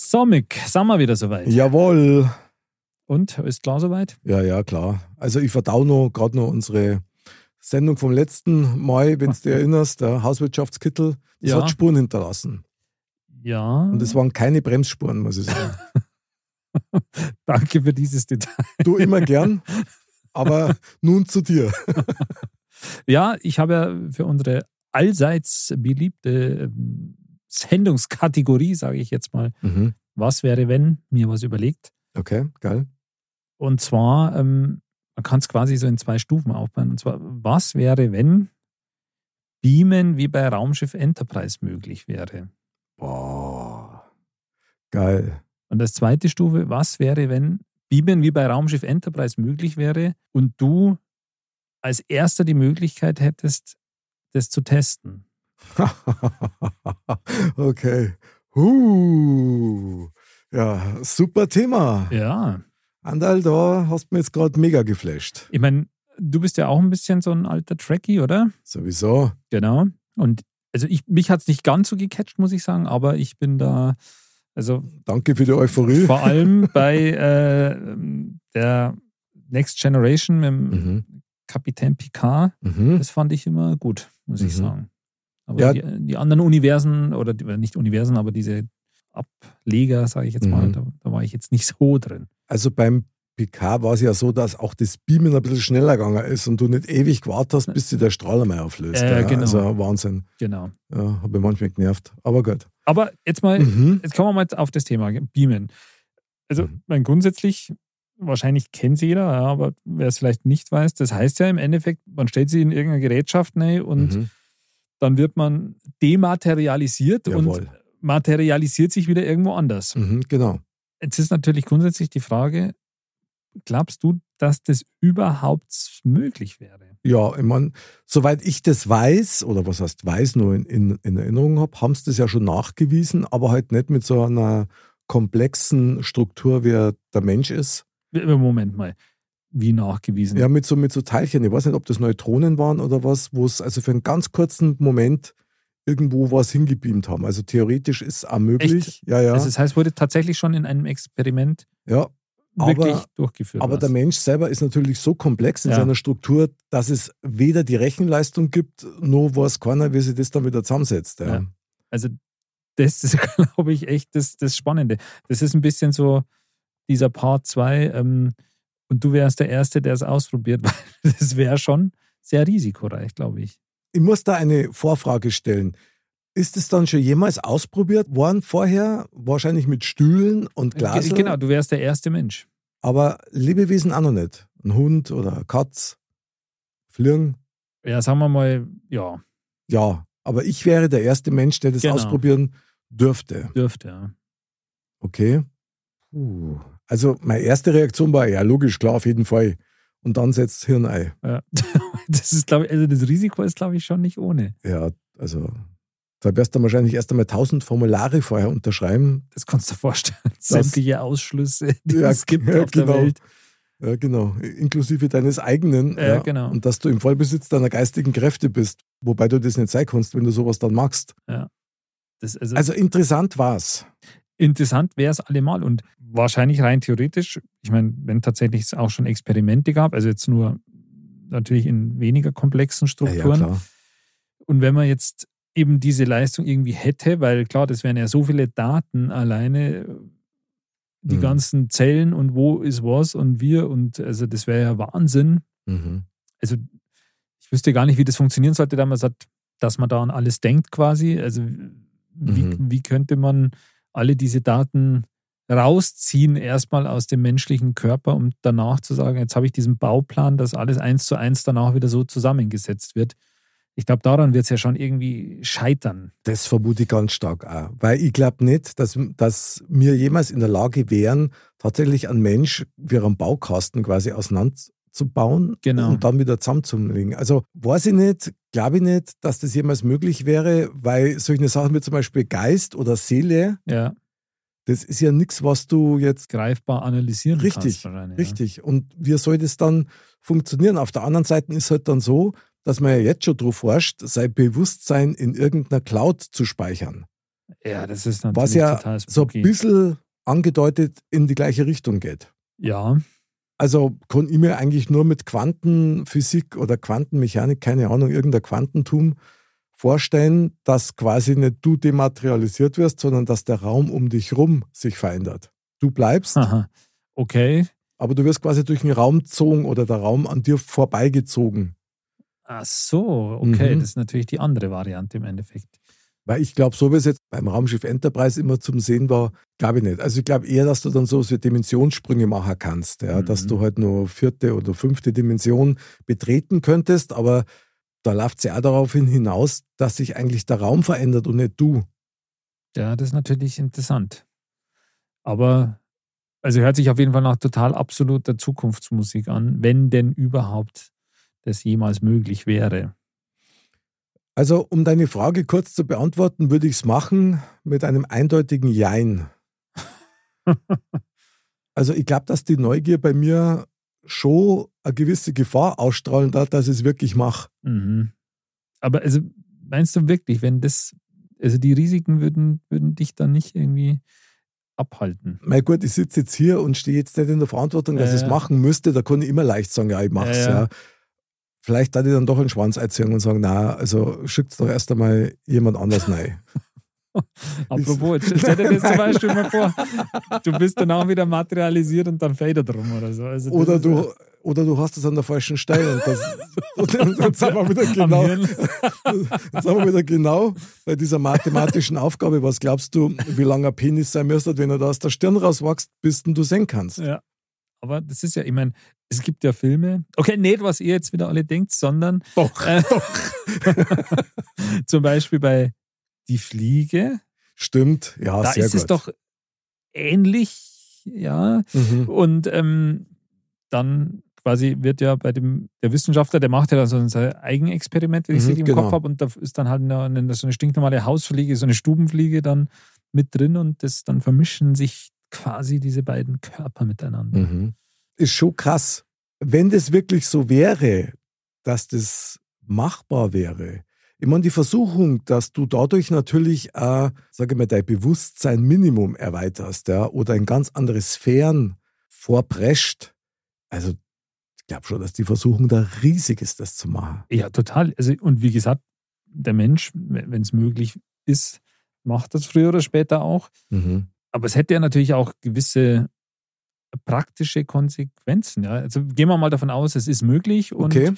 So, Mick, sind wir wieder soweit. Jawohl. Und, ist klar soweit? Ja, ja, klar. Also ich verdau noch gerade noch unsere Sendung vom letzten Mal, wenn du dich erinnerst, der Hauswirtschaftskittel, das Ja. hat Spuren hinterlassen. Ja. Und es waren keine Bremsspuren, muss ich sagen. Danke für dieses Detail. Du immer gern, aber nun zu dir. Ja, ich habe ja für unsere allseits beliebte ähm, Sendungskategorie, sage ich jetzt mal, Mhm. was wäre, wenn, mir was überlegt. Okay, geil. Und zwar, ähm, man kann es quasi so in zwei Stufen aufbauen. Und zwar, was wäre, wenn Beamen wie bei Raumschiff Enterprise möglich wäre? Boah. Geil. Und als zweite Stufe, was wäre, wenn Beamen wie bei Raumschiff Enterprise möglich wäre und du als erster die Möglichkeit hättest, das zu testen? okay. Huh. Ja, super Thema. Ja, Andal, da hast du mir jetzt gerade mega geflasht. ich meine, du bist ja auch ein bisschen so ein alter Trekkie, oder? Sowieso. Genau. Und also ich, mich hat es nicht ganz so gecatcht, muss ich sagen, aber ich bin da, also Danke für die Euphorie. vor allem bei äh, der Next Generation mit dem Mhm. Kapitän Picard, Mhm. das fand ich immer gut, muss ich Mhm. sagen. Aber Ja. die, die anderen Universen, oder die, nicht Universen, aber diese Ableger, sage ich jetzt mal, Mhm. da, da war ich jetzt nicht so drin. Also beim Picard war es ja so, dass auch das Beamen ein bisschen schneller gegangen ist und du nicht ewig gewartet hast, bis sich der Strahl einmal auflöst. Äh, ja. genau. Also Wahnsinn. Genau. Ja, habe ich manchmal genervt. Aber gut. Aber jetzt mal, Mhm. jetzt kommen wir mal auf das Thema Beamen. Also, Mhm. mein grundsätzlich, wahrscheinlich kennt es jeder, aber wer es vielleicht nicht weiß, das heißt ja im Endeffekt, man stellt sie in irgendeine Gerätschaft rein und Mhm. Dann wird man dematerialisiert und Jawohl. materialisiert sich wieder irgendwo anders. Mhm, genau. Jetzt ist natürlich grundsätzlich die Frage, glaubst du, dass das überhaupt möglich wäre? Ja, ich meine, soweit ich das weiß, oder was heißt weiß, nur in, in, in Erinnerung habe, haben sie das ja schon nachgewiesen, aber halt nicht mit so einer komplexen Struktur, wie der Mensch ist. Moment mal, wie nachgewiesen? Ja, mit so, mit so Teilchen. Ich weiß nicht, ob das Neutronen waren oder was, wo es also für einen ganz kurzen Moment irgendwo was hingebeamt haben. Also theoretisch ist es auch möglich. Echt? Ja, ja. Also das heißt, wurde tatsächlich schon in einem Experiment ja. Aber- wirklich durchgeführt. Aber was? der Mensch selber ist natürlich so komplex in Ja. seiner Struktur, dass es weder die Rechenleistung gibt, noch weiß keiner, wie sich das dann wieder zusammensetzt. Ja. Ja. Also das ist, glaube ich, echt das, das Spannende. Das ist ein bisschen so dieser Part 2 ähm, und du wärst der Erste, der es ausprobiert, weil das wäre schon sehr risikoreich, glaube ich. Ich muss da eine Vorfrage stellen. Ist es dann schon jemals ausprobiert worden vorher? Wahrscheinlich mit Stühlen und Glas. Ge- Genau, du wärst der erste Mensch. Aber Lebewesen auch noch nicht. Ein Hund oder eine Katz, Flirn. Ja, sagen wir mal, ja, Ja, aber ich wäre der erste Mensch, der das Genau. ausprobieren dürfte. dürfte, ja. Okay. Puh. Also meine erste Reaktion war, ja logisch, klar, auf jeden Fall. Und dann setzt das Hirn ein. ja. Das ist, glaube ich, also das Risiko ist, glaube ich, schon nicht ohne. Ja, also da wirst du wahrscheinlich erst einmal tausend Formulare vorher unterschreiben. Das kannst du dir vorstellen. Sämtliche Ausschlüsse, die Ja, es gibt ja, auf der genau. Welt. Ja, genau. Inklusive deines eigenen. Ja, genau. Und dass du im Vollbesitz deiner geistigen Kräfte bist. Wobei du das nicht sein kannst, wenn du sowas dann magst. Das, also, Also interessant war's. Interessant wäre es allemal und wahrscheinlich rein theoretisch, ich meine, wenn tatsächlich es auch schon Experimente gab, also jetzt nur natürlich in weniger komplexen Strukturen. klar. und wenn man jetzt eben diese Leistung irgendwie hätte, weil klar, das wären ja so viele Daten alleine, die Mhm. ganzen Zellen und wo ist was und wir und also das wäre ja Wahnsinn. Mhm. Also ich wüsste gar nicht, wie das funktionieren sollte, da man sagt, dass man da an alles denkt quasi. Also wie, Mhm. wie könnte man alle diese Daten rausziehen, erstmal aus dem menschlichen Körper, um danach zu sagen, jetzt habe ich diesen Bauplan, dass alles eins zu eins danach wieder so zusammengesetzt wird. Ich glaube, daran wird es ja schon irgendwie scheitern. Das vermute ich ganz stark auch. Weil ich glaube nicht, dass, dass wir jemals in der Lage wären, tatsächlich einen Mensch wie einen Baukasten quasi auseinanderzubauen Genau. und dann wieder zusammenzulegen. Also weiß ich nicht, glaube ich nicht, dass das jemals möglich wäre, weil solche Sachen wie zum Beispiel Geist oder Seele, Ja, das ist ja nichts, was du jetzt greifbar analysieren Richtig, kannst. wahrscheinlich, Richtig. Und wie soll das dann funktionieren? Auf der anderen Seite ist halt dann so, dass man ja jetzt schon drauf forscht, sein Bewusstsein in irgendeiner Cloud zu speichern. Ja, ja das ist natürlich Was ja so ein bisschen angedeutet in die gleiche Richtung geht. ja, Also kann ich mir eigentlich nur mit Quantenphysik oder Quantenmechanik, keine Ahnung, irgendein Quantentum vorstellen, dass quasi nicht du dematerialisiert wirst, sondern dass der Raum um dich rum sich verändert. Du bleibst, Aha. Okay. aber du wirst quasi durch den Raum gezogen oder der Raum an dir vorbeigezogen. Ach so, okay. Mhm. Das ist natürlich die andere Variante im Endeffekt. Weil ich glaube, so wie es jetzt beim Raumschiff Enterprise immer zum Sehen war, glaube ich nicht. Also ich glaube eher, dass du dann so Dimensionssprünge machen kannst, ja, Mhm. dass du halt nur vierte oder fünfte Dimension betreten könntest, aber da läuft es ja auch darauf hin hinaus, dass sich eigentlich der Raum verändert und nicht du. Ja, das ist natürlich interessant. Aber, also hört sich auf jeden Fall nach total absoluter Zukunftsmusik an, wenn denn überhaupt das jemals möglich wäre. Also um deine Frage kurz zu beantworten, würde ich es machen mit einem eindeutigen Jein. also ich glaube, dass die Neugier bei mir schon eine gewisse Gefahr ausstrahlen darf, dass ich es wirklich mache. Mhm. Aber also meinst du wirklich, wenn das, also die Risiken würden, würden dich dann nicht irgendwie abhalten? Mein Gott, ich sitze jetzt hier und stehe jetzt nicht in der Verantwortung, dass Ja, ich es machen müsste. Da kann ich immer leicht sagen, ja, ich mache es. Ja, ja. Vielleicht da ich dann doch einen Schwanz einziehen und sagen, na, also schickt doch erst einmal jemand anders rein. Apropos, jetzt stell dir das zum Beispiel mal vor, du bist dann auch wieder materialisiert und dann fällt er drum oder so. Also Oder du, oder du hast es an der falschen Stelle. Und, das, und dann sind wir wieder genau. Jetzt sind wir wieder genau bei dieser mathematischen Aufgabe. Was glaubst du, wie lang ein Penis sein müsste, wenn er da aus der Stirn rauswächst, bis du sehen kannst? Ja. Aber das ist ja, ich meine, es gibt ja Filme, okay, nicht, was ihr jetzt wieder alle denkt, sondern Doch, äh, doch. zum Beispiel bei Die Fliege, Stimmt, ja, da sehr ist gut. es doch ähnlich, ja. Mhm. Und ähm, dann quasi wird ja bei dem, der Wissenschaftler, der macht ja dann so sein Eigenexperiment, wenn ich es Mhm, richtig im genau. Kopf habe, und da ist dann halt eine, eine, so eine stinknormale Hausfliege, so eine Stubenfliege dann mit drin und das dann vermischen sich quasi diese beiden Körper miteinander. Mhm. Ist schon krass. Wenn das wirklich so wäre, dass das machbar wäre, ich meine, die Versuchung, dass du dadurch natürlich, äh, sage ich mal, dein Bewusstsein Minimum erweiterst, ja, oder in ganz andere Sphären vorprescht. Also, ich glaube schon, dass die Versuchung da riesig ist, das zu machen. Ja, total. Also, und wie gesagt, der Mensch, wenn es möglich ist, macht das früher oder später auch. Mhm. Aber es hätte ja natürlich auch gewisse praktische Konsequenzen. Ja? Also gehen wir mal davon aus, es ist möglich und Okay.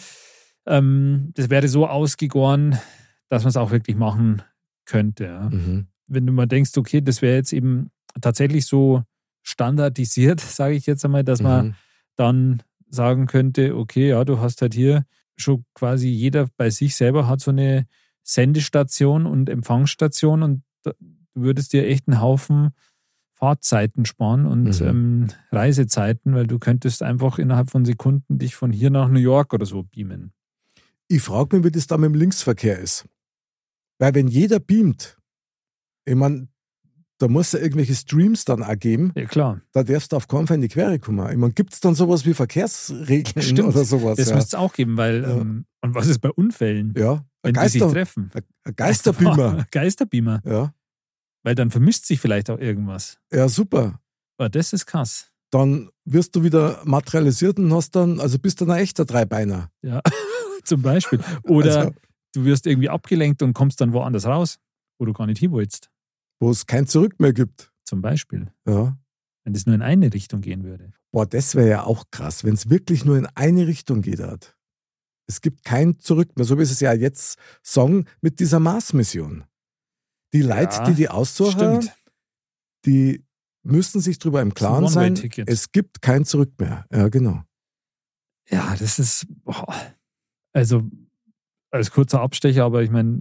ähm, das wäre so ausgegoren, dass man es auch wirklich machen könnte. Ja? Mhm. Wenn du mal denkst, okay, das wäre jetzt eben tatsächlich so standardisiert, sage ich jetzt einmal, dass man Mhm. dann sagen könnte, okay, ja, du hast halt hier schon quasi jeder bei sich selber hat so eine Sendestation und Empfangsstation und du würdest dir echt einen Haufen Fahrtzeiten sparen und Mhm. ähm, Reisezeiten, weil du könntest einfach innerhalb von Sekunden dich von hier nach New York oder so beamen. Ich frage mich, wie das da mit dem Linksverkehr ist. Weil wenn jeder beamt, ich meine, da muss ja irgendwelche Streams dann auch geben, Ja, klar. da darfst du auf keinen Fall in die Quere kommen. Ich meine, gibt es dann sowas wie Verkehrsregeln Stimmt. oder sowas? Das ja. müsste es auch geben, weil, Ja. ähm, und was ist bei Unfällen, ja. Ein, wenn die sich Geister, treffen? ein Geisterbeamer. Geisterbeamer, ja. Weil dann vermischt sich vielleicht auch irgendwas. ja, super. Aber das ist krass. Dann wirst du wieder materialisiert und hast dann, also bist dann ein echter Dreibeiner. Ja, zum Beispiel. Oder Also, du wirst irgendwie abgelenkt und kommst dann woanders raus, wo du gar nicht hin willst. wo es kein Zurück mehr gibt. Zum Beispiel. Ja. Wenn das nur in eine Richtung gehen würde. Boah, das wäre ja auch krass, wenn es wirklich nur in eine Richtung geht. Hat. Es gibt kein Zurück mehr, so wie es ja jetzt sagen mit dieser Mars-Mission. Die Leute, Ja, die die aussuchen, die müssen sich darüber im Klaren ein sein, es gibt kein Zurück mehr. Ja, genau. Ja, das ist. Boah. Also, als kurzer Abstecher, aber ich meine,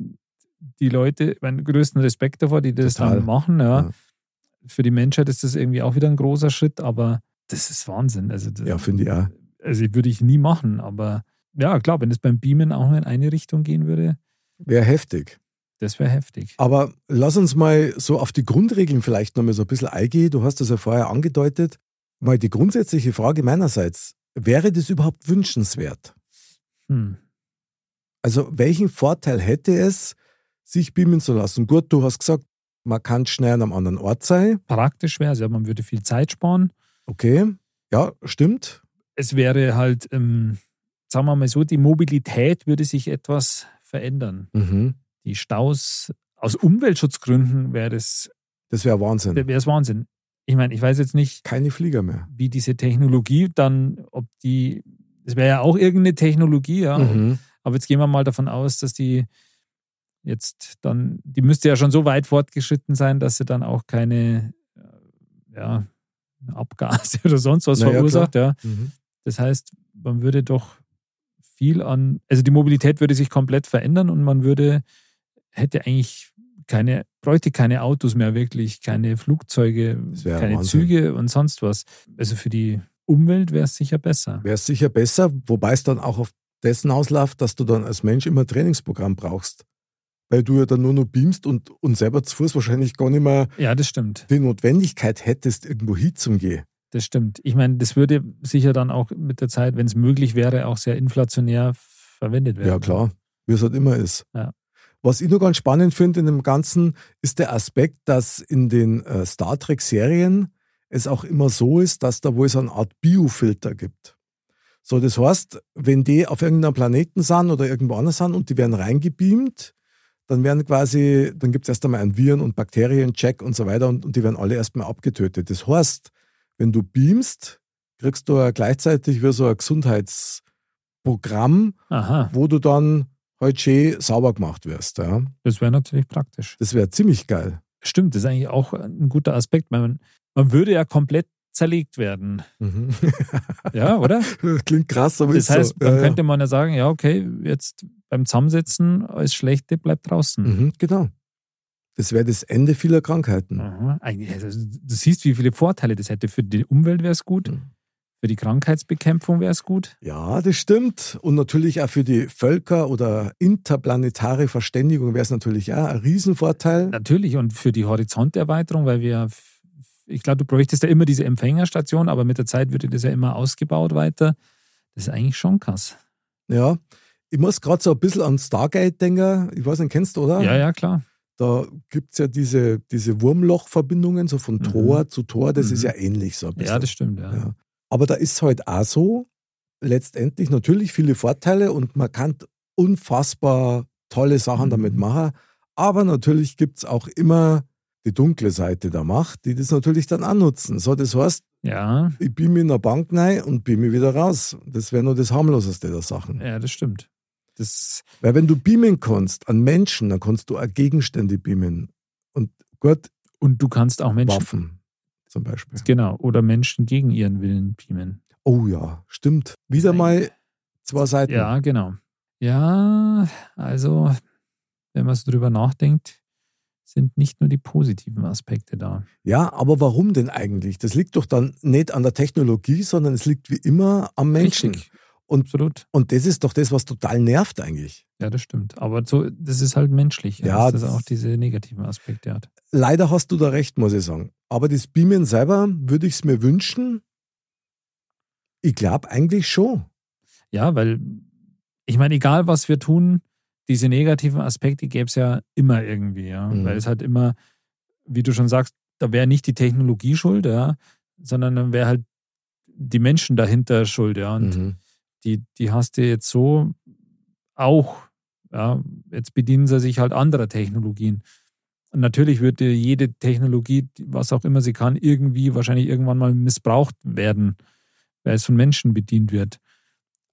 die Leute, meinen größten Respekt davor, die das Total. dann machen. Ja. Ja. Für die Menschheit ist das irgendwie auch wieder ein großer Schritt, aber das ist Wahnsinn. Also, das, Ja, finde ich auch. also würde ich nie machen, aber ja, klar, wenn es beim Beamen auch nur in eine Richtung gehen würde, Wäre heftig. Das wäre heftig. Aber lass uns mal so auf die Grundregeln vielleicht nochmal so ein bisschen eingehen. Du hast das ja vorher angedeutet. Mal die grundsätzliche Frage meinerseits. Wäre das überhaupt wünschenswert? Hm. Also welchen Vorteil hätte es, sich beamen zu lassen? Gut, du hast gesagt, man kann schnell an einem anderen Ort sein. Praktisch wäre es, ja, man würde viel Zeit sparen. Okay, ja, stimmt. Es wäre halt, ähm, sagen wir mal so, die Mobilität würde sich etwas verändern. Mhm. Die Staus, aus Umweltschutzgründen wäre es Das wäre Wahnsinn. wäre es Wahnsinn. Ich meine, ich weiß jetzt nicht, Keine Flieger mehr. wie diese Technologie dann, ob die, das wäre ja auch irgendeine Technologie, ja. Mhm. Aber jetzt gehen wir mal davon aus, dass die jetzt dann, die müsste ja schon so weit fortgeschritten sein, dass sie dann auch keine äh, ja, Abgase oder sonst was Naja, verursacht. Ja. Mhm. Das heißt, man würde doch viel an, also die Mobilität würde sich komplett verändern und man würde, hätte eigentlich keine, bräuchte keine Autos mehr wirklich, keine Flugzeuge, keine Wahnsinn. Züge und sonst was. Also für die Umwelt wäre es sicher besser. Wäre es sicher besser, wobei es dann auch auf dessen ausläuft, dass du dann als Mensch immer ein Trainingsprogramm brauchst. Weil du ja dann nur noch beamst und, und selber zu Fuß wahrscheinlich gar nicht mehr Ja, das stimmt. die Notwendigkeit hättest, irgendwo hinzugehen. Das stimmt. Ich meine, das würde sicher dann auch mit der Zeit, wenn es möglich wäre, auch sehr inflationär verwendet werden. Ja, klar, wie es halt immer ist. Ja. Was ich nur ganz spannend finde in dem Ganzen, ist der Aspekt, dass in den äh, Star Trek-Serien es auch immer so ist, dass da wohl so eine Art Biofilter gibt. So, das heißt, wenn die auf irgendeinem Planeten sind oder irgendwo anders sind und die werden reingebeamt, dann werden quasi, dann gibt es erst einmal einen Viren- und Bakteriencheck und so weiter und, und die werden alle erstmal abgetötet. Das heißt, wenn du beamst, kriegst du ja gleichzeitig wie so ein Gesundheitsprogramm, Aha, wo du dann halt schön sauber gemacht wirst. Ja. das wäre natürlich praktisch. Das wäre ziemlich geil. Stimmt, das ist eigentlich auch ein guter Aspekt. Man, man würde ja komplett zerlegt werden. Mhm. Ja, oder? Klingt krass, aber Das ist heißt, so. dann Ja, könnte man ja sagen, ja, okay, jetzt beim Zusammensetzen, alles Schlechte bleibt draußen. Mhm, genau. Das wäre das Ende vieler Krankheiten. Aha. Also, du siehst, wie viele Vorteile das hätte. Für die Umwelt wäre es gut, Mhm. Für die Krankheitsbekämpfung wäre es gut. Ja, das stimmt. Und natürlich auch für die Völker- oder interplanetare Verständigung wäre es natürlich auch ein Riesenvorteil. Natürlich und für die Horizonterweiterung, weil wir, ich glaube, du bräuchtest ja immer diese Empfängerstation, aber mit der Zeit würde das ja immer ausgebaut weiter. Das ist eigentlich schon krass. Ja. Ich muss gerade so ein bisschen an Stargate denken. Ich weiß nicht, kennst du, oder? Ja, ja, klar. Da gibt es ja diese, diese Wurmlochverbindungen, so von Mhm. Tor zu Tor. Das Mhm. ist ja ähnlich so ein bisschen. Ja, das stimmt, ja. Ja. Aber da ist halt auch so, letztendlich natürlich viele Vorteile und man kann unfassbar tolle Sachen Mhm. damit machen. Aber natürlich gibt es auch immer die dunkle Seite der Macht, die das natürlich dann auch nutzen. So, das heißt, Ja, ich bin mir in der Bank rein und bin mir wieder raus. Das wäre nur das harmloseste der Sachen. ja, das stimmt. Das, Weil wenn du beamen kannst an Menschen, dann kannst du auch Gegenstände beamen. Und gut, und du kannst auch Menschen, Waffen zum Beispiel. genau, oder Menschen gegen ihren Willen beamen. Oh ja, stimmt. Wieder mal zwei Seiten. Ja, genau. Ja, also, wenn man so drüber nachdenkt, sind nicht nur die positiven Aspekte da. Ja, aber warum denn eigentlich? Das liegt doch dann nicht an der Technologie, sondern es liegt wie immer am Menschen. Richtig, Und, absolut. und das ist doch das, was total nervt eigentlich. Ja, das stimmt. Aber so, das ist halt menschlich, Ja, dass das auch diese negativen Aspekte hat. Leider hast du da recht, muss ich sagen. Aber das Beamen selber würde ich es mir wünschen. Ich glaube eigentlich schon. Ja, weil ich meine, egal was wir tun, diese negativen Aspekte gäbe es ja immer irgendwie, ja. Mhm. Weil es halt immer, wie du schon sagst, da wäre nicht die Technologie schuld, ja, sondern dann wäre halt die Menschen dahinter schuld, ja. Und Mhm. die, die hast du jetzt so auch, ja, jetzt bedienen sie sich halt anderer Technologien. Und natürlich würde jede Technologie, was auch immer sie kann, irgendwie wahrscheinlich irgendwann mal missbraucht werden, weil es von Menschen bedient wird.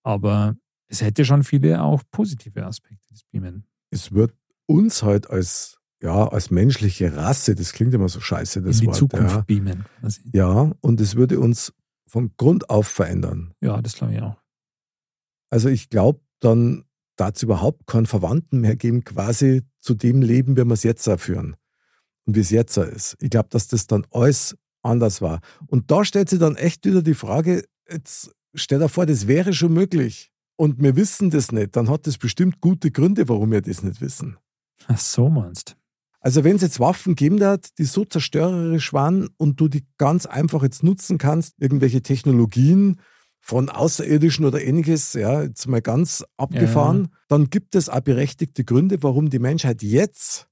Aber es hätte schon viele auch positive Aspekte, das Beamen. Es wird uns halt als, ja, als menschliche Rasse, das klingt immer so scheiße, das in die Wort. Zukunft Ja. beamen. quasi. ja, und es würde uns von Grund auf verändern. Ja, das glaube ich auch. Also ich glaube, dann da es überhaupt keinen Verwandten mehr geben, quasi zu dem Leben, wie wir es jetzt auch führen und wie es jetzt ist. Ich glaube, dass das dann alles anders war. Und da stellt sich dann echt wieder die Frage, jetzt stell dir vor, das wäre schon möglich und wir wissen das nicht, dann hat das bestimmt gute Gründe, warum wir das nicht wissen. Ach so meinst Also wenn es jetzt Waffen geben hat, die so zerstörerisch waren und du die ganz einfach jetzt nutzen kannst, irgendwelche Technologien von Außerirdischen oder ähnliches, ja, jetzt mal ganz abgefahren, ja. dann gibt es auch berechtigte Gründe, warum die Menschheit jetzt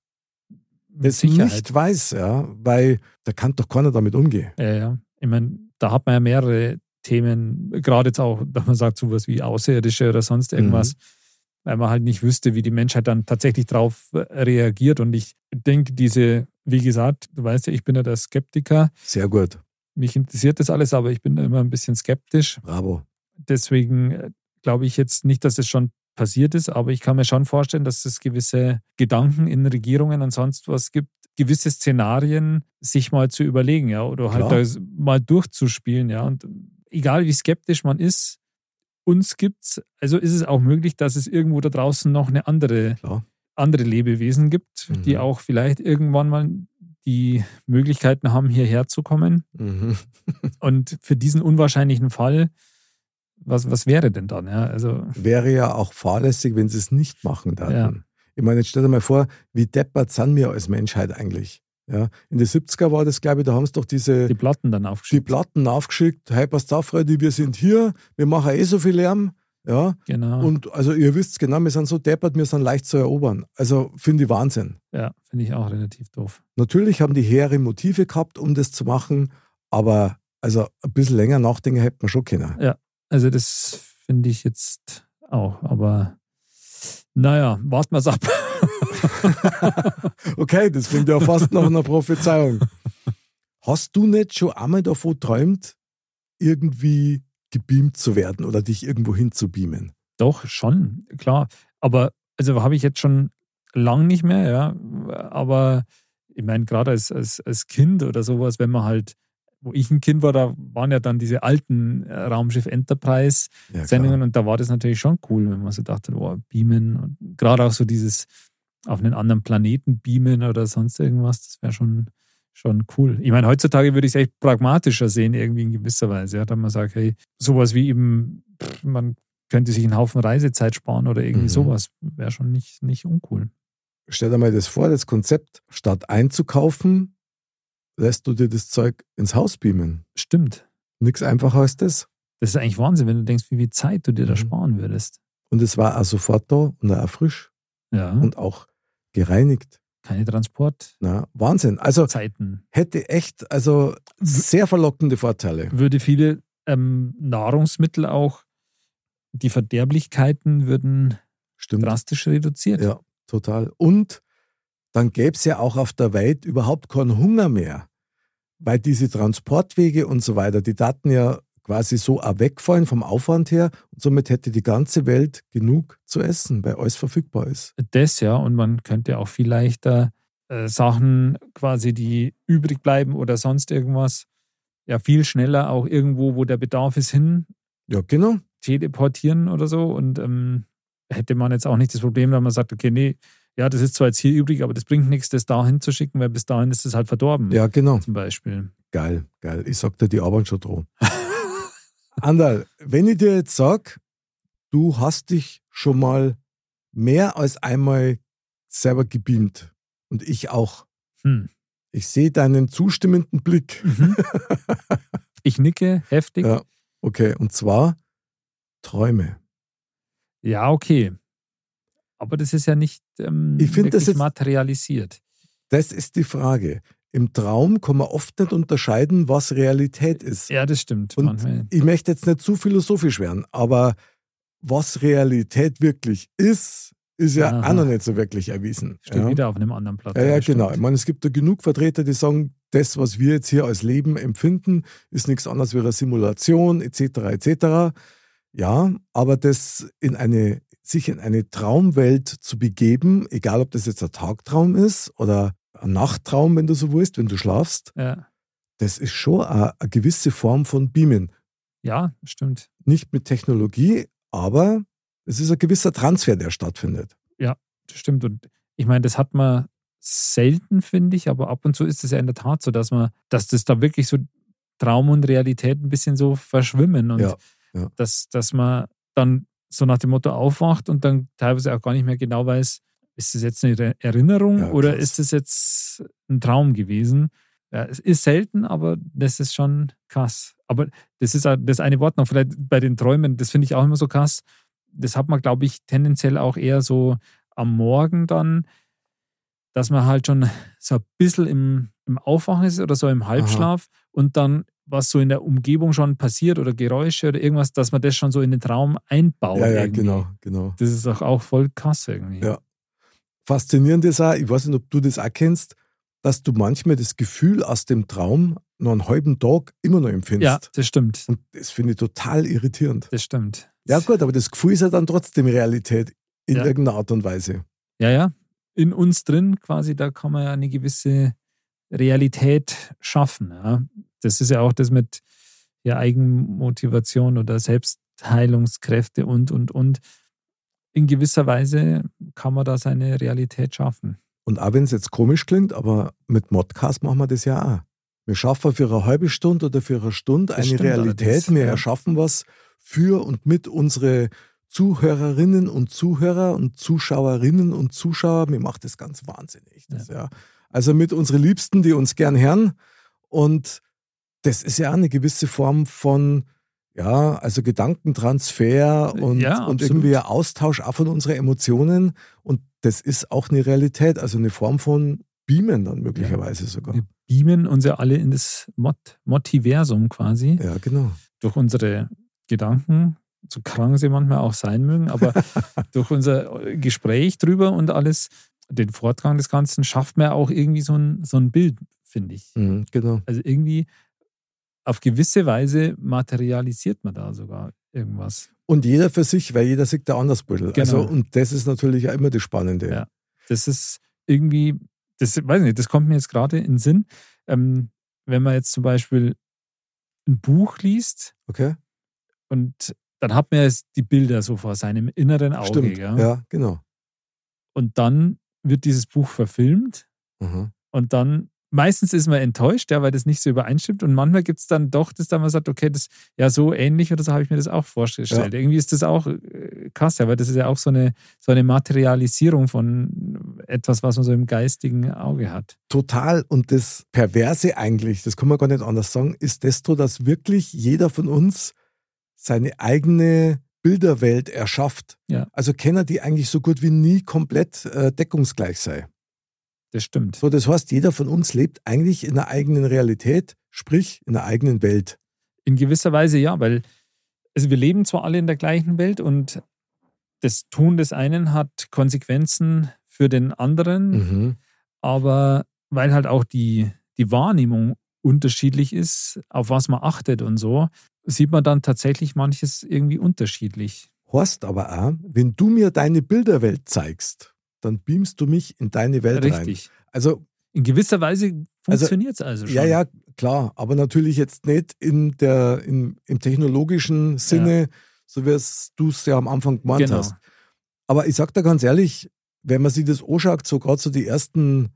das nicht weiß, ja, weil da kann doch keiner damit umgehen. Ja, ja. Ich meine, da hat man ja mehrere Themen, gerade jetzt auch, dass man sagt, sowas wie Außerirdische oder sonst irgendwas, mhm. weil man halt nicht wüsste, wie die Menschheit dann tatsächlich darauf äh, reagiert. Und ich denke, diese, wie gesagt, du weißt ja, ich bin ja der Skeptiker. Sehr gut. Mich interessiert das alles, aber ich bin immer ein bisschen skeptisch. Bravo. Deswegen äh, glaube ich jetzt nicht, dass es schon passiert ist, aber ich kann mir schon vorstellen, dass es gewisse Gedanken in Regierungen und sonst was gibt, gewisse Szenarien sich mal zu überlegen, ja, oder halt da mal durchzuspielen, ja. Und egal wie skeptisch man ist, uns gibt's, also ist es auch möglich, dass es irgendwo da draußen noch eine andere, andere Lebewesen gibt, mhm. die auch vielleicht irgendwann mal die Möglichkeiten haben, hierher zu kommen. Mhm. Und für diesen unwahrscheinlichen Fall, was, was wäre denn dann? Ja, also, wäre ja auch fahrlässig, wenn sie es nicht machen würden. Ja. Ich meine, jetzt stell dir mal vor, wie deppert sind wir als Menschheit eigentlich? Ja, in den 70er war das, glaube ich, da haben sie doch diese. Die Platten dann aufgeschickt. Die Platten aufgeschickt. Hey, passt auf, Freunde, wir sind hier, wir machen eh so viel Lärm. Ja. Genau. Und also ihr wisst genau, wir sind so deppert, wir sind leicht zu erobern. Also finde ich Wahnsinn. Ja, finde ich auch relativ doof. Natürlich haben die Heere Motive gehabt, um das zu machen, aber also ein bisschen länger nachdenken hätte man schon können. Ja, also das finde ich jetzt auch, aber naja, warten wir es ab. okay, das klingt ja fast nach einer Prophezeiung. Hast du nicht schon einmal davon träumt, irgendwie gebeamt zu werden oder dich irgendwo hin zu beamen? Doch, schon, klar. Aber also habe ich jetzt schon lang nicht mehr, ja. Aber ich meine, gerade als, als, als Kind oder sowas, wenn man halt, wo ich ein Kind war, da waren ja dann diese alten äh, Raumschiff Enterprise Sendungen ja, und da war das natürlich schon cool, wenn man so dachte, oh, beamen und gerade auch so dieses auf einen anderen Planeten beamen oder sonst irgendwas, das wäre schon, schon cool. Ich meine, heutzutage würde ich es echt pragmatischer sehen, irgendwie in gewisser Weise. Ja, dass man sagt, hey, sowas wie eben, man könnte sich einen Haufen Reisezeit sparen oder irgendwie mhm. sowas, wäre schon nicht, nicht uncool. Stell dir mal das vor, das Konzept, statt einzukaufen, lässt du dir das Zeug ins Haus beamen. Stimmt. Nichts einfacher als das. Das ist eigentlich Wahnsinn, wenn du denkst, wie viel Zeit du dir mhm. da sparen würdest. Und es war auch sofort da und auch frisch. Ja. Und auch gereinigt. Keine Transport. Na, Wahnsinn. Also Zeiten. hätte echt, also sehr verlockende Vorteile. Würde viele ähm, Nahrungsmittel auch, die Verderblichkeiten würden Stimmt. drastisch reduziert. Ja, total. Und dann gäbe es ja auch auf der Welt überhaupt keinen Hunger mehr. Weil diese Transportwege und so weiter, die Daten ja quasi so auch wegfallen vom Aufwand her und somit hätte die ganze Welt genug zu essen, weil alles verfügbar ist. Das ja, und man könnte auch viel leichter äh, Sachen quasi, die übrig bleiben oder sonst irgendwas, ja viel schneller auch irgendwo, wo der Bedarf ist, hin. Ja, genau. Teleportieren oder so und ähm, hätte man jetzt auch nicht das Problem, wenn man sagt, okay, nee, ja, das ist zwar jetzt hier übrig, aber das bringt nichts, das dahin zu schicken, weil bis dahin ist es halt verdorben. Ja, genau. Zum Beispiel. Geil, geil. Ich sag dir, die arbeiten schon dran. Andal, wenn ich dir jetzt sage, du hast dich schon mal mehr als einmal selber gebeamt und ich auch. Hm. Ich sehe deinen zustimmenden Blick. Mhm. Ich nicke heftig. Ja, okay. Und zwar Träume. Ja, okay. Aber das ist ja nicht ähm, ich das jetzt, materialisiert. Das ist die Frage im Traum kann man oft nicht unterscheiden, was Realität ist. Ja, das stimmt. Und manchmal. ich möchte jetzt nicht zu philosophisch werden, aber was Realität wirklich ist, ist ja Aha. auch noch nicht so wirklich erwiesen. Steht ja. wieder auf einem anderen Platz. Ja, ja, genau. Ich meine, es gibt da genug Vertreter, die sagen, das, was wir jetzt hier als Leben empfinden, ist nichts anderes wie eine Simulation, etc., etc. Ja, aber das in eine, sich in eine Traumwelt zu begeben, egal ob das jetzt ein Tagtraum ist oder ein Nachttraum, wenn du so willst, wenn du schlafst, ja. das ist schon eine, eine gewisse Form von Beamen. Ja, stimmt. Nicht mit Technologie, aber Es ist ein gewisser Transfer, der stattfindet. Ja, das stimmt. Und ich meine, das hat man selten, finde ich, aber ab und zu ist es ja in der Tat so, dass man, dass das da wirklich so Traum und Realität ein bisschen so verschwimmen und Ja, ja. Dass, dass man dann so nach dem Motto aufwacht und dann teilweise auch gar nicht mehr genau weiß, ist das jetzt eine Erinnerung Ja, oder ist das jetzt ein Traum gewesen? Ja, es ist selten, aber das ist schon krass. Aber das ist das eine Wort noch, vielleicht bei den Träumen, das finde ich auch immer so krass. Das hat man, glaube ich, tendenziell auch eher so am Morgen dann, dass man halt schon so ein bisschen im, im Aufwachen ist oder so im Halbschlaf und dann, was so in der Umgebung schon passiert oder Geräusche oder irgendwas, dass man das schon so in den Traum einbaut. ja, ja, irgendwie. genau, genau. Das ist auch, auch voll krass irgendwie. Ja. Faszinierend ist auch, ich weiß nicht, ob du das auch kennst, dass du manchmal das Gefühl aus dem Traum noch einen halben Tag immer noch empfindest. Ja, das stimmt. Und das finde ich total irritierend. Das stimmt. Ja, gut, aber das Gefühl ist ja dann trotzdem Realität in Ja. irgendeiner Art und Weise. Ja, ja. In uns drin quasi, da kann man ja eine gewisse Realität schaffen. Ja. Das ist ja auch das mit ja, Eigenmotivation oder Selbstheilungskräfte und, und, und. In gewisser Weise kann man da seine Realität schaffen. Und auch wenn es jetzt komisch klingt, aber mit Modcast machen wir das ja auch. Wir schaffen für eine halbe Stunde oder für eine Stunde Das eine Realität. Wir ja. erschaffen was für und mit unsere Zuhörerinnen und Zuhörer und Zuschauerinnen und Zuschauer. Mir macht das ganz wahnsinnig. Das, ja. Also mit unseren Liebsten, die uns gern hören. Und das ist ja eine gewisse Form von, ja, also Gedankentransfer und, Ja, und irgendwie Austausch auch von unseren Emotionen. Und das ist auch eine Realität, also eine Form von Beamen dann möglicherweise sogar. Wir beamen uns ja alle in das Mot Motiversum quasi. Ja, genau. durch unsere Gedanken, so krank sie manchmal auch sein mögen, aber durch unser Gespräch drüber und alles, den Vortrag des Ganzen, schafft man auch irgendwie so ein, so ein Bild, finde ich. Mhm, genau. Also irgendwie auf gewisse Weise materialisiert man da sogar irgendwas. Und jeder für sich, weil jeder sieht da anders Büttel. Genau. Also, und das ist natürlich auch immer das Spannende. Ja. Das ist irgendwie, das weiß ich nicht, das kommt mir jetzt gerade in den Sinn. Ähm, wenn man jetzt zum Beispiel ein Buch liest Okay? und dann hat man jetzt die Bilder so vor seinem inneren Auge. Stimmt. gell? Ja, genau. Und dann wird dieses Buch verfilmt Mhm. und dann meistens ist man enttäuscht, ja, weil das nicht so übereinstimmt. Und manchmal gibt es dann doch, dass dann man sagt, okay, das ja so ähnlich oder so habe ich mir das auch vorgestellt. Irgendwie ist das auch äh, krass, ja, weil das ist ja auch so eine, so eine Materialisierung von etwas, was man so im geistigen Auge hat. Total. Und das Perverse eigentlich, das kann man gar nicht anders sagen, ist desto, dass wirklich jeder von uns seine eigene Bilderwelt erschafft. Ja. Also Kenner, die eigentlich so gut wie nie komplett äh, deckungsgleich sei. Das stimmt. So, das heißt, jeder von uns lebt eigentlich in einer eigenen Realität, sprich in einer eigenen Welt. In gewisser Weise ja, weil also wir leben zwar alle in der gleichen Welt und das Tun des einen hat Konsequenzen für den anderen, Mhm. aber weil halt auch die, die Wahrnehmung unterschiedlich ist, auf was man achtet und so, sieht man dann tatsächlich manches irgendwie unterschiedlich. Heißt aber auch, wenn du mir deine Bilderwelt zeigst, dann beamst du mich in deine Welt rein. Richtig. Also In gewisser Weise funktioniert es also, schon. Ja, ja, klar, aber natürlich jetzt nicht in der, in, im technologischen Sinne, so wie es du es ja am Anfang gemeint Genau. hast. Aber ich sag da ganz ehrlich, wenn man sich das anschaut, so gerade so die ersten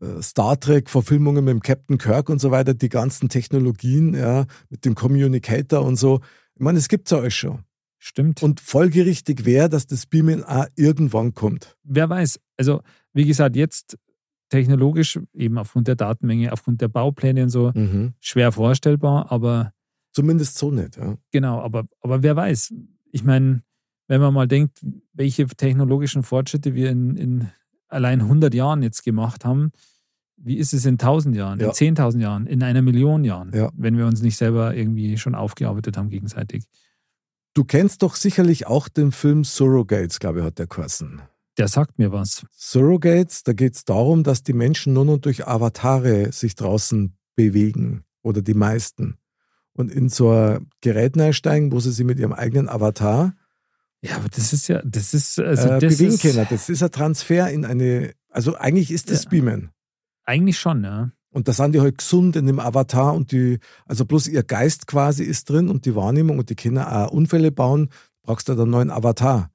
äh, Star Trek-Verfilmungen mit dem Captain Kirk und so weiter, die ganzen Technologien, ja, mit dem Communicator und so, ich meine, es gibt's ja alles schon. Stimmt. Und folgerichtig wäre, dass das Beamen auch irgendwann kommt. wer weiß, also wie gesagt, jetzt technologisch, eben aufgrund der Datenmenge, aufgrund der Baupläne und so, schwer vorstellbar, aber Zumindest so nicht, ja. Genau, aber, aber wer weiß. Ich meine, wenn man mal denkt, welche technologischen Fortschritte wir in, in allein 100 Jahren jetzt gemacht haben, wie ist es in 1000 Jahren, Ja. in 10.000 Jahren, in einer Million Jahren, Ja. wenn wir uns nicht selber irgendwie schon aufgearbeitet haben gegenseitig. Du kennst doch sicherlich auch den Film Surrogates, glaube ich, hat der geheißen. Der sagt mir was. Surrogates, da geht es darum, dass die Menschen nur noch durch Avatare sich draußen bewegen oder die meisten. Und in so ein Gerät einsteigen, wo sie sich mit ihrem eigenen Avatar Ja, aber das ist ja, das ist, also äh, das bewegen ist können. Das ist ein Transfer in eine, also eigentlich ist das Ja. Beamen. eigentlich schon, ja. Und da sind die halt gesund in dem Avatar und die, also bloß ihr Geist quasi ist drin und die Wahrnehmung und die Kinder auch Unfälle bauen, brauchst du dann einen neuen Avatar.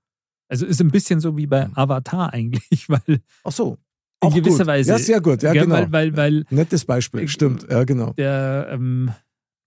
Also ist ein bisschen so wie bei Avatar eigentlich, weil Ach so. in gewisser gut. Weise. Ja, sehr gut. Ja, genau. Weil, weil, weil Nettes Beispiel. Stimmt. Ja, genau. der, ähm,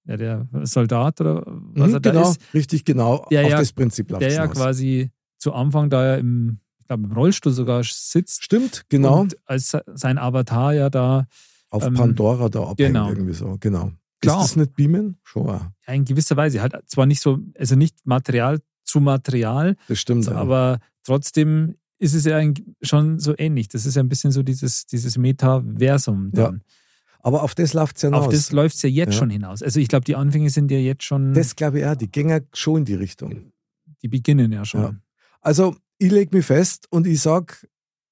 ja, der Soldat oder was Mhm, er da genau. ist, Richtig, genau. Der Auf ja- das Prinzip läuft der ja quasi zu Anfang da ja im, ich glaube, im Rollstuhl sogar sitzt. Stimmt, genau. Und als sein Avatar ja da Auf ähm, Pandora da abhängt genau. irgendwie so. Genau. Klar. Ist das nicht Beamen? Schon, ja. ja, in gewisser Weise halt zwar nicht so, also nicht Material zu Material, Das stimmt. ja. aber trotzdem ist es ja schon so ähnlich. Das ist ja ein bisschen so dieses, dieses Metaversum dann. aber auf das läuft es ja hinaus. Auf das läuft es ja jetzt Ja. schon hinaus. Also ich glaube, die Anfänge sind ja jetzt schon, Das glaube ich auch, die gehen ja schon in die Richtung. die beginnen ja schon. Ja. Also ich lege mich fest und ich sage,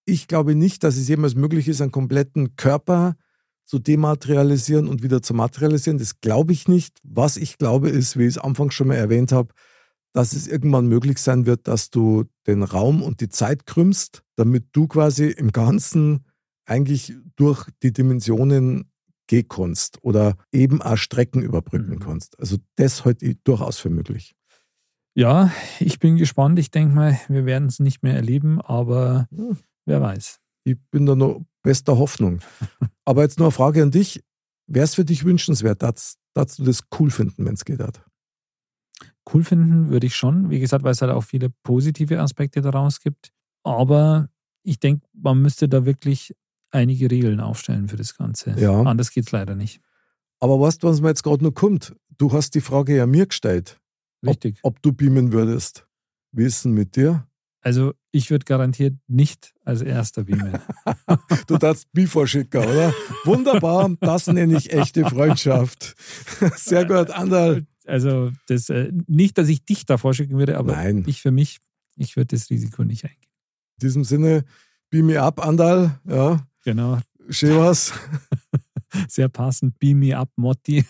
ich glaube nicht, dass es jemals möglich ist, einen kompletten Körper zu dematerialisieren und wieder zu materialisieren. Das glaube ich nicht. Was ich glaube ist, wie ich es anfangs schon mal erwähnt habe, dass es irgendwann möglich sein wird, dass du den Raum und die Zeit krümmst, damit du quasi im Ganzen eigentlich durch die Dimensionen gehen kannst oder eben auch Strecken überbrücken Mhm. kannst. Also das halte ich durchaus für möglich. Ja, ich bin gespannt. Ich denke mal, wir werden es nicht mehr erleben, aber Hm. wer weiß. Ich bin da noch bester Hoffnung. Aber jetzt nur eine Frage an dich. Wäre es für dich wünschenswert, dass, dass du das cool finden, wenn es geht hat? Cool finden würde ich schon. Wie gesagt, weil es halt auch viele positive Aspekte daraus gibt. Aber ich denke, man müsste da wirklich einige Regeln aufstellen für das Ganze. Ja. Anders geht es leider nicht. Aber weißt du, was mir jetzt gerade noch kommt? Du hast die Frage ja mir gestellt, Richtig. ob du beamen würdest. Wie ist denn mit dir? Also ich würde garantiert nicht als erster beamen. Du darfst mich vorschicken, oder? Wunderbar, das nenne ich echte Freundschaft. Sehr gut, Andal. Also das, äh, nicht, dass ich dich da vorschicken würde, aber Nein. ich für mich, ich würde das Risiko nicht eingehen. In diesem Sinne, beam me up, Andal. Ja, Genau. schön was. Sehr passend. Beam me up, Motti.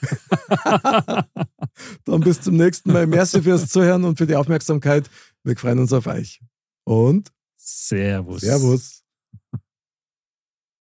Dann bis zum nächsten Mal. Merci fürs Zuhören und für die Aufmerksamkeit. Wir freuen uns auf euch. Und Servus. Servus.